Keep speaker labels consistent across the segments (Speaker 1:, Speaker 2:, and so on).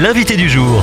Speaker 1: l'invité du jour.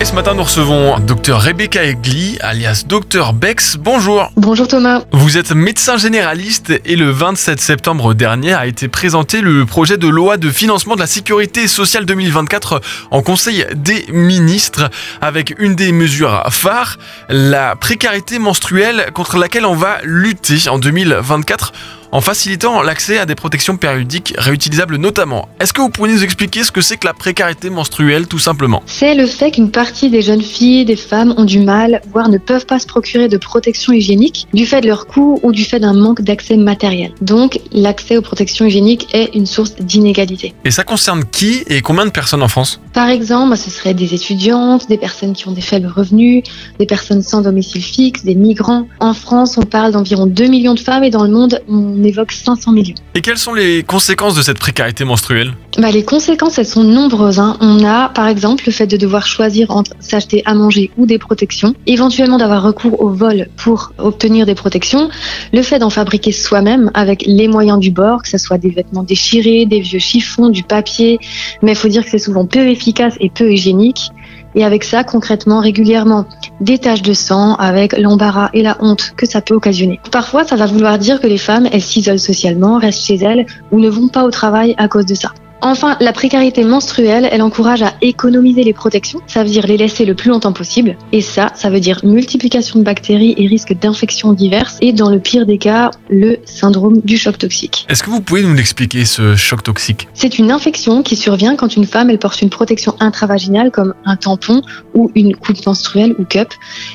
Speaker 2: Et ce matin, nous recevons Dr Rebecca Egli, alias Dr Bex. Bonjour.
Speaker 3: Bonjour Thomas.
Speaker 2: Vous êtes médecin généraliste et le 27 septembre dernier a été présenté le projet de loi de financement de la sécurité sociale 2024 en Conseil des ministres avec une des mesures phares, la précarité menstruelle contre laquelle on va lutter en 2024 en facilitant l'accès à des protections périodiques réutilisables notamment. Est-ce que vous pouvez nous expliquer ce que c'est que la précarité menstruelle tout simplement?
Speaker 3: C'est le fait qu'une partie des jeunes filles, des femmes ont du mal, voire ne peuvent pas se procurer de protection hygiénique du fait de leur coût ou du fait d'un manque d'accès matériel. Donc l'accès aux protections hygiéniques est une source d'inégalité.
Speaker 2: Et ça concerne qui et combien de personnes en France?
Speaker 3: Par exemple, ce serait des étudiantes, des personnes qui ont des faibles revenus, des personnes sans domicile fixe, des migrants. En France, on parle d'environ 2 millions de femmes et dans le monde, on on évoque 500 millions.
Speaker 2: Et quelles sont les conséquences de cette précarité menstruelle?
Speaker 3: Bah, Les conséquences, elles sont nombreuses. Hein. On a, par exemple, le fait de devoir choisir entre s'acheter à manger ou des protections, éventuellement d'avoir recours au vol pour obtenir des protections, le fait d'en fabriquer soi-même avec les moyens du bord, que ce soit des vêtements déchirés, des vieux chiffons, du papier, mais il faut dire que c'est souvent peu efficace et peu hygiénique. Et avec ça, concrètement, régulièrement, des taches de sang avec l'embarras et la honte que ça peut occasionner. Parfois, ça va vouloir dire que les femmes, elles s'isolent socialement, restent chez elles ou ne vont pas au travail à cause de ça. Enfin, la précarité menstruelle, elle encourage à économiser les protections, ça veut dire les laisser le plus longtemps possible. Et ça, ça veut dire multiplication de bactéries et risque d'infections diverses. Et dans le pire des cas, le syndrome du choc toxique.
Speaker 2: Est-ce que vous pouvez nous l'expliquer, ce choc toxique?
Speaker 3: C'est une infection qui survient quand une femme, elle porte une protection intravaginale comme un tampon ou une coupe menstruelle ou cup,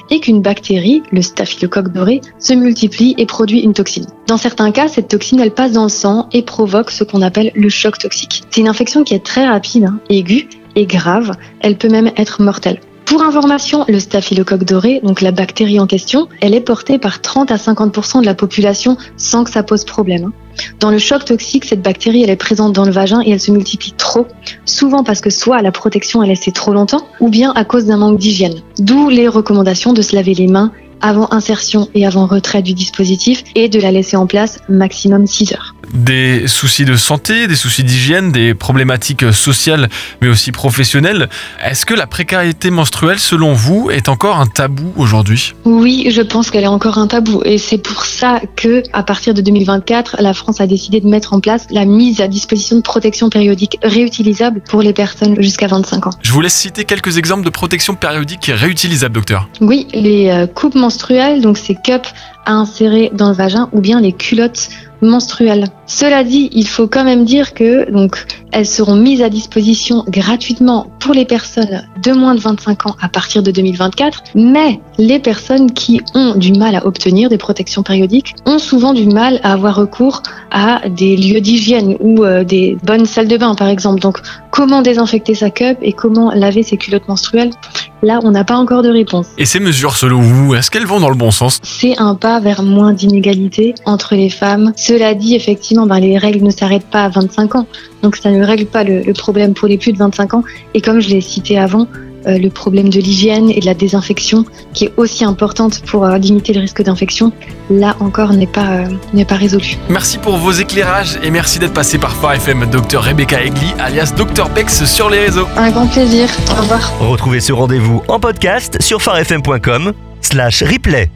Speaker 3: et qu'une bactérie, le staphylocoque doré, se multiplie et produit une toxine. Dans certains cas, cette toxine, elle passe dans le sang et provoque ce qu'on appelle le choc toxique. C'est une infection qui est très rapide, hein, aiguë et grave. Elle peut même être mortelle. Pour information, le staphylocoque doré, donc la bactérie en question, elle est portée par 30 à 50% de la population sans que ça pose problème. Hein. Dans le choc toxique, cette bactérie, elle est présente dans le vagin et elle se multiplie trop, souvent parce que soit la protection est laissée trop longtemps, ou bien à cause d'un manque d'hygiène. D'où les recommandations de se laver les mains avant insertion et avant retrait du dispositif et de la laisser en place maximum 6 heures
Speaker 2: des soucis de santé, des soucis d'hygiène, des problématiques sociales mais aussi professionnelles. Est-ce que la précarité menstruelle, selon vous, est encore un tabou aujourd'hui?
Speaker 3: Oui, je pense qu'elle est encore un tabou et c'est pour ça que à partir de 2024, la France a décidé de mettre en place la mise à disposition de protection périodique réutilisable pour les personnes jusqu'à 25 ans.
Speaker 2: Je vous laisse citer quelques exemples de protection périodique réutilisable, docteur.
Speaker 3: Oui, les euh, coupes menstruelles, donc ces cups à insérer dans le vagin ou bien les culottes menstruelles. Cela dit, il faut quand même dire que donc elles seront mises à disposition gratuitement pour les personnes de moins de 25 ans à partir de 2024, mais les personnes qui ont du mal à obtenir des protections périodiques ont souvent du mal à avoir recours à des lieux d'hygiène ou euh, des bonnes salles de bain par exemple. Donc comment désinfecter sa cup et comment laver ses culottes menstruelles Là, on n'a pas encore de réponse.
Speaker 2: Et ces mesures, selon vous, est-ce qu'elles vont dans le bon sens?
Speaker 3: C'est un pas vers moins d'inégalité entre les femmes. Cela dit, effectivement, ben, les règles ne s'arrêtent pas à 25 ans. Donc ça ne règle pas le, le problème pour les plus de 25 ans. Et comme je l'ai cité avant, euh, le problème de l'hygiène et de la désinfection, qui est aussi importante pour euh, limiter le risque d'infection, là encore n'est pas, euh, n'est pas résolu.
Speaker 2: Merci pour vos éclairages et merci d'être passé par Phare FM, Dr Rebecca Egli, alias Dr Bex sur les réseaux.
Speaker 3: Un grand plaisir. Au revoir.
Speaker 1: Retrouvez ce rendez-vous en podcast sur farfm.com slash replay.